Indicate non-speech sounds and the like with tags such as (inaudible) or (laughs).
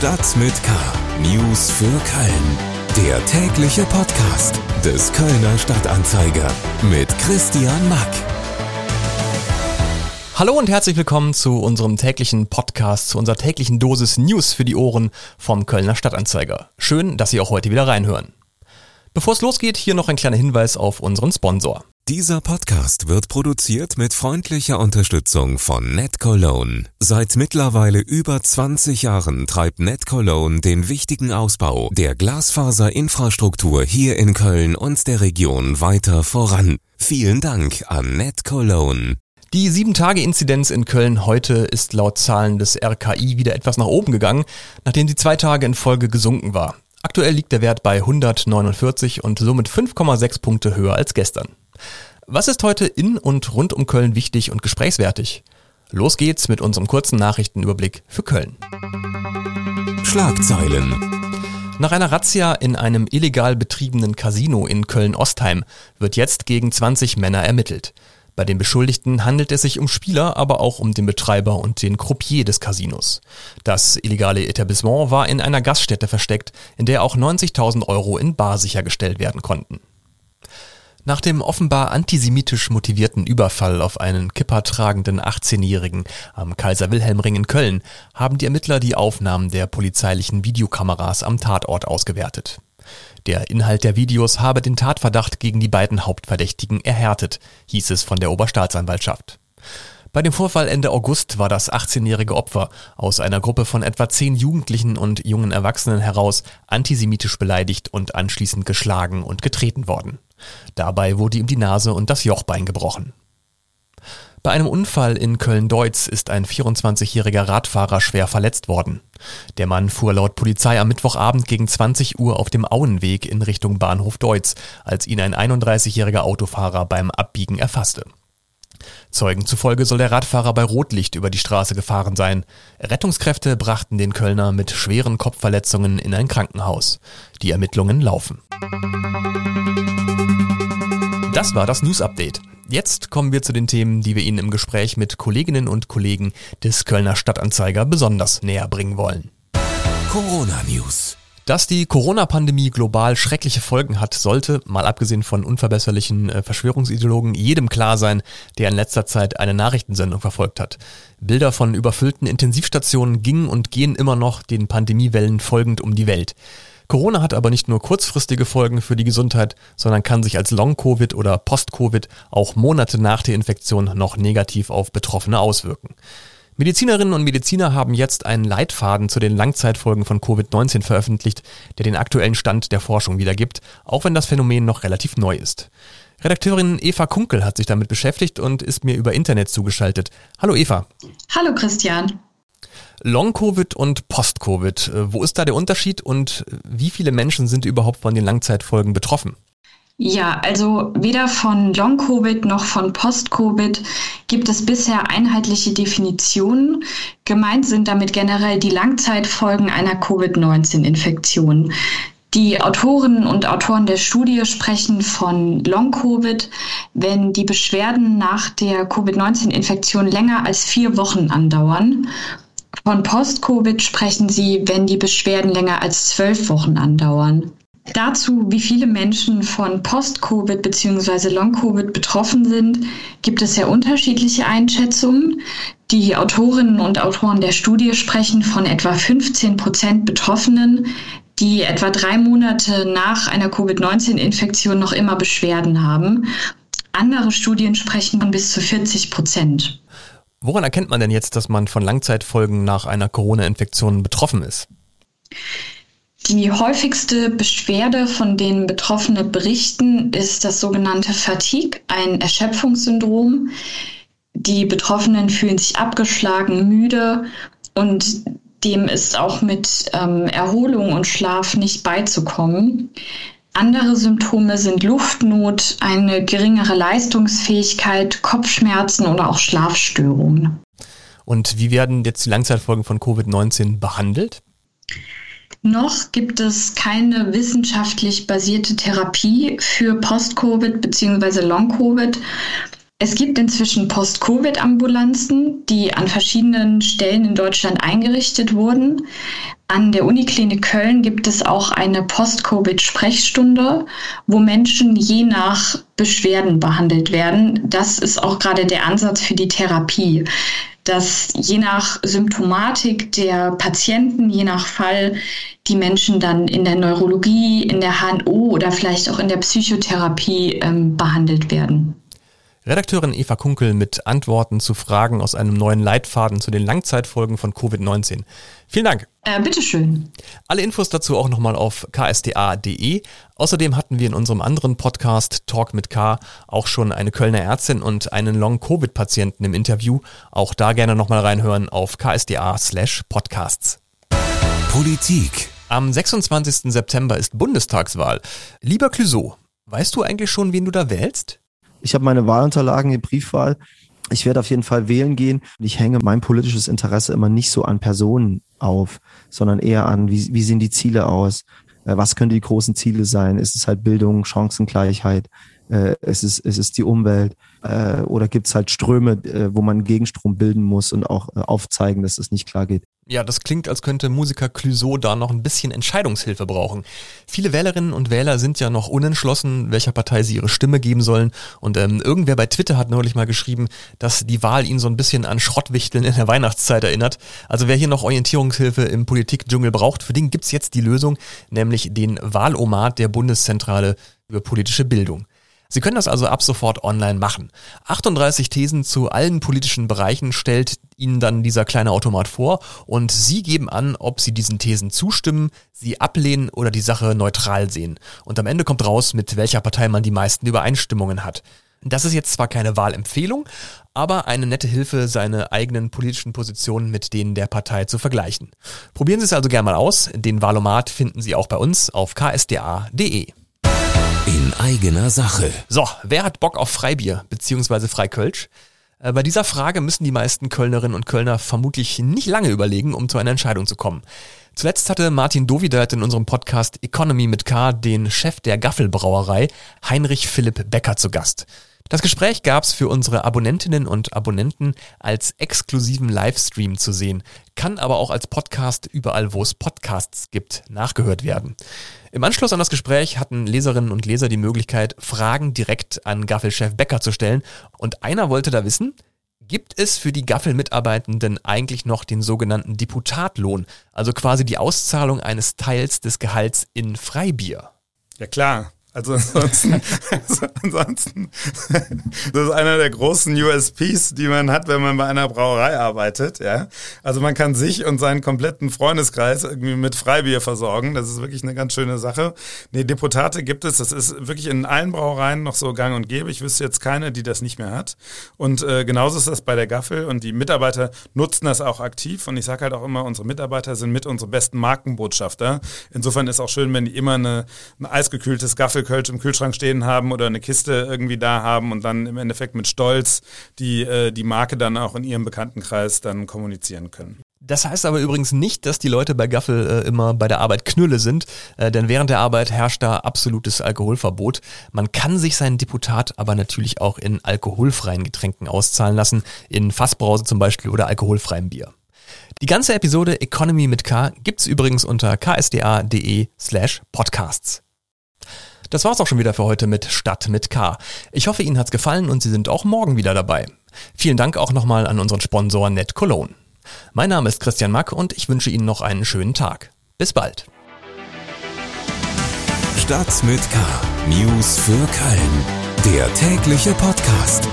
Stadt mit K. News für Köln. Der tägliche Podcast des Kölner Stadtanzeiger mit Christian Mack. Hallo und herzlich willkommen zu unserem täglichen Podcast, zu unserer täglichen Dosis News für die Ohren vom Kölner Stadtanzeiger. Schön, dass Sie auch heute wieder reinhören. Bevor es losgeht, hier noch ein kleiner Hinweis auf unseren Sponsor. Dieser Podcast wird produziert mit freundlicher Unterstützung von NetCologne. Seit mittlerweile über 20 Jahren treibt NetCologne den wichtigen Ausbau der Glasfaserinfrastruktur hier in Köln und der Region weiter voran. Vielen Dank an NetCologne. Die 7-Tage-Inzidenz in Köln heute ist laut Zahlen des RKI wieder etwas nach oben gegangen, nachdem sie zwei Tage in Folge gesunken war. Aktuell liegt der Wert bei 149 und somit 5,6 Punkte höher als gestern. Was ist heute in und rund um Köln wichtig und gesprächswertig? Los geht's mit unserem kurzen Nachrichtenüberblick für Köln. Schlagzeilen. Nach einer Razzia in einem illegal betriebenen Casino in Köln-Ostheim wird jetzt gegen 20 Männer ermittelt. Bei den Beschuldigten handelt es sich um Spieler, aber auch um den Betreiber und den Croupier des Casinos. Das illegale Etablissement war in einer Gaststätte versteckt, in der auch 90.000 Euro in Bar sichergestellt werden konnten. Nach dem offenbar antisemitisch motivierten Überfall auf einen kippertragenden 18-Jährigen am Kaiser-Wilhelm-Ring in Köln haben die Ermittler die Aufnahmen der polizeilichen Videokameras am Tatort ausgewertet. Der Inhalt der Videos habe den Tatverdacht gegen die beiden Hauptverdächtigen erhärtet, hieß es von der Oberstaatsanwaltschaft. Bei dem Vorfall Ende August war das 18-jährige Opfer aus einer Gruppe von etwa zehn Jugendlichen und jungen Erwachsenen heraus antisemitisch beleidigt und anschließend geschlagen und getreten worden. Dabei wurde ihm die Nase und das Jochbein gebrochen. Bei einem Unfall in Köln-Deutz ist ein 24-jähriger Radfahrer schwer verletzt worden. Der Mann fuhr laut Polizei am Mittwochabend gegen 20 Uhr auf dem Auenweg in Richtung Bahnhof Deutz, als ihn ein 31-jähriger Autofahrer beim Abbiegen erfasste. Zeugen zufolge soll der Radfahrer bei Rotlicht über die Straße gefahren sein. Rettungskräfte brachten den Kölner mit schweren Kopfverletzungen in ein Krankenhaus. Die Ermittlungen laufen. Das war das News Update. Jetzt kommen wir zu den Themen, die wir Ihnen im Gespräch mit Kolleginnen und Kollegen des Kölner Stadtanzeiger besonders näher bringen wollen. Corona News. Dass die Corona-Pandemie global schreckliche Folgen hat, sollte, mal abgesehen von unverbesserlichen äh, Verschwörungsideologen, jedem klar sein, der in letzter Zeit eine Nachrichtensendung verfolgt hat. Bilder von überfüllten Intensivstationen gingen und gehen immer noch den Pandemiewellen folgend um die Welt. Corona hat aber nicht nur kurzfristige Folgen für die Gesundheit, sondern kann sich als Long-Covid oder Post-Covid auch Monate nach der Infektion noch negativ auf Betroffene auswirken. Medizinerinnen und Mediziner haben jetzt einen Leitfaden zu den Langzeitfolgen von Covid-19 veröffentlicht, der den aktuellen Stand der Forschung wiedergibt, auch wenn das Phänomen noch relativ neu ist. Redakteurin Eva Kunkel hat sich damit beschäftigt und ist mir über Internet zugeschaltet. Hallo Eva. Hallo Christian. Long-Covid und Post-Covid. Wo ist da der Unterschied und wie viele Menschen sind überhaupt von den Langzeitfolgen betroffen? Ja, also weder von Long-Covid noch von Post-Covid gibt es bisher einheitliche Definitionen. Gemeint sind damit generell die Langzeitfolgen einer Covid-19-Infektion. Die Autorinnen und Autoren der Studie sprechen von Long-Covid, wenn die Beschwerden nach der Covid-19-Infektion länger als vier Wochen andauern. Von Post-Covid sprechen sie, wenn die Beschwerden länger als zwölf Wochen andauern. Dazu, wie viele Menschen von Post-Covid bzw. Long-Covid betroffen sind, gibt es sehr unterschiedliche Einschätzungen. Die Autorinnen und Autoren der Studie sprechen von etwa 15 Prozent Betroffenen, die etwa drei Monate nach einer Covid-19-Infektion noch immer Beschwerden haben. Andere Studien sprechen von bis zu 40 Prozent. Woran erkennt man denn jetzt, dass man von Langzeitfolgen nach einer Corona-Infektion betroffen ist? Die häufigste Beschwerde, von denen Betroffene berichten, ist das sogenannte Fatigue, ein Erschöpfungssyndrom. Die Betroffenen fühlen sich abgeschlagen, müde und dem ist auch mit ähm, Erholung und Schlaf nicht beizukommen. Andere Symptome sind Luftnot, eine geringere Leistungsfähigkeit, Kopfschmerzen oder auch Schlafstörungen. Und wie werden jetzt die Langzeitfolgen von Covid-19 behandelt? Noch gibt es keine wissenschaftlich basierte Therapie für Post-Covid bzw. Long-Covid. Es gibt inzwischen Post-Covid-Ambulanzen, die an verschiedenen Stellen in Deutschland eingerichtet wurden. An der Uniklinik Köln gibt es auch eine Post-Covid-Sprechstunde, wo Menschen je nach Beschwerden behandelt werden. Das ist auch gerade der Ansatz für die Therapie, dass je nach Symptomatik der Patienten, je nach Fall, die Menschen dann in der Neurologie, in der HNO oder vielleicht auch in der Psychotherapie ähm, behandelt werden. Redakteurin Eva Kunkel mit Antworten zu Fragen aus einem neuen Leitfaden zu den Langzeitfolgen von Covid-19. Vielen Dank. Äh, bitteschön. Alle Infos dazu auch nochmal auf ksda.de. Außerdem hatten wir in unserem anderen Podcast Talk mit K auch schon eine Kölner Ärztin und einen Long-Covid-Patienten im Interview. Auch da gerne nochmal reinhören auf ksda slash podcasts. Politik. Am 26. September ist Bundestagswahl. Lieber Clouseau, weißt du eigentlich schon, wen du da wählst? Ich habe meine Wahlunterlagen in Briefwahl. Ich werde auf jeden Fall wählen gehen. Ich hänge mein politisches Interesse immer nicht so an Personen auf, sondern eher an, wie, wie sehen die Ziele aus? Äh, was können die großen Ziele sein? Ist es halt Bildung, Chancengleichheit? Äh, ist es, ist es die Umwelt? Äh, oder gibt es halt Ströme, wo man Gegenstrom bilden muss und auch aufzeigen, dass es nicht klar geht? Ja, das klingt, als könnte Musiker Clouseau da noch ein bisschen Entscheidungshilfe brauchen. Viele Wählerinnen und Wähler sind ja noch unentschlossen, welcher Partei sie ihre Stimme geben sollen. Und ähm, irgendwer bei Twitter hat neulich mal geschrieben, dass die Wahl ihn so ein bisschen an Schrottwichteln in der Weihnachtszeit erinnert. Also wer hier noch Orientierungshilfe im Politikdschungel braucht, für den gibt's jetzt die Lösung, nämlich den Wahlomat der Bundeszentrale über politische Bildung. Sie können das also ab sofort online machen. 38 Thesen zu allen politischen Bereichen stellt Ihnen dann dieser kleine Automat vor und Sie geben an, ob Sie diesen Thesen zustimmen, sie ablehnen oder die Sache neutral sehen. Und am Ende kommt raus, mit welcher Partei man die meisten Übereinstimmungen hat. Das ist jetzt zwar keine Wahlempfehlung, aber eine nette Hilfe, seine eigenen politischen Positionen mit denen der Partei zu vergleichen. Probieren Sie es also gerne mal aus. Den Wahlomat finden Sie auch bei uns auf ksda.de. In eigener Sache. So, wer hat Bock auf Freibier bzw. Freikölsch? Äh, bei dieser Frage müssen die meisten Kölnerinnen und Kölner vermutlich nicht lange überlegen, um zu einer Entscheidung zu kommen. Zuletzt hatte Martin Dovidat in unserem Podcast Economy mit K den Chef der Gaffelbrauerei, Heinrich Philipp Becker, zu Gast. Das Gespräch gab's für unsere Abonnentinnen und Abonnenten als exklusiven Livestream zu sehen, kann aber auch als Podcast überall, wo es Podcasts gibt, nachgehört werden. Im Anschluss an das Gespräch hatten Leserinnen und Leser die Möglichkeit, Fragen direkt an Gaffelchef Becker zu stellen. Und einer wollte da wissen, Gibt es für die Gaffel-Mitarbeitenden eigentlich noch den sogenannten Deputatlohn, also quasi die Auszahlung eines Teils des Gehalts in Freibier? Ja klar, also ansonsten, (laughs) also ansonsten, (laughs) das ist einer der großen USPs, die man hat, wenn man bei einer Brauerei arbeitet. Ja, also man kann sich und seinen kompletten Freundeskreis irgendwie mit Freibier versorgen. Das ist wirklich eine ganz schöne Sache. Nee, Deputate gibt es. Das ist wirklich in allen Brauereien noch so Gang und Gäbe. Ich wüsste jetzt keine, die das nicht mehr hat. Und äh, genauso ist das bei der Gaffel. Und die Mitarbeiter nutzen das auch aktiv. Und ich sage halt auch immer, unsere Mitarbeiter sind mit unsere besten Markenbotschafter. Insofern ist auch schön, wenn die immer eine, ein eisgekühltes Gaffel Kölsch im Kühlschrank stehen haben oder eine Kiste irgendwie da haben und dann im Endeffekt mit Stolz die, äh, die Marke dann auch in ihrem Bekanntenkreis dann kommunizieren können. Das heißt aber übrigens nicht, dass die Leute bei Gaffel äh, immer bei der Arbeit Knülle sind, äh, denn während der Arbeit herrscht da absolutes Alkoholverbot. Man kann sich seinen Deputat aber natürlich auch in alkoholfreien Getränken auszahlen lassen, in Fassbrause zum Beispiel oder alkoholfreiem Bier. Die ganze Episode Economy mit K gibt's übrigens unter ksda.de slash podcasts. Das war's auch schon wieder für heute mit Stadt mit K. Ich hoffe, Ihnen hat's gefallen und Sie sind auch morgen wieder dabei. Vielen Dank auch nochmal an unseren Sponsor Net Cologne. Mein Name ist Christian Mack und ich wünsche Ihnen noch einen schönen Tag. Bis bald. Stadt mit K. News für Köln. Der tägliche Podcast.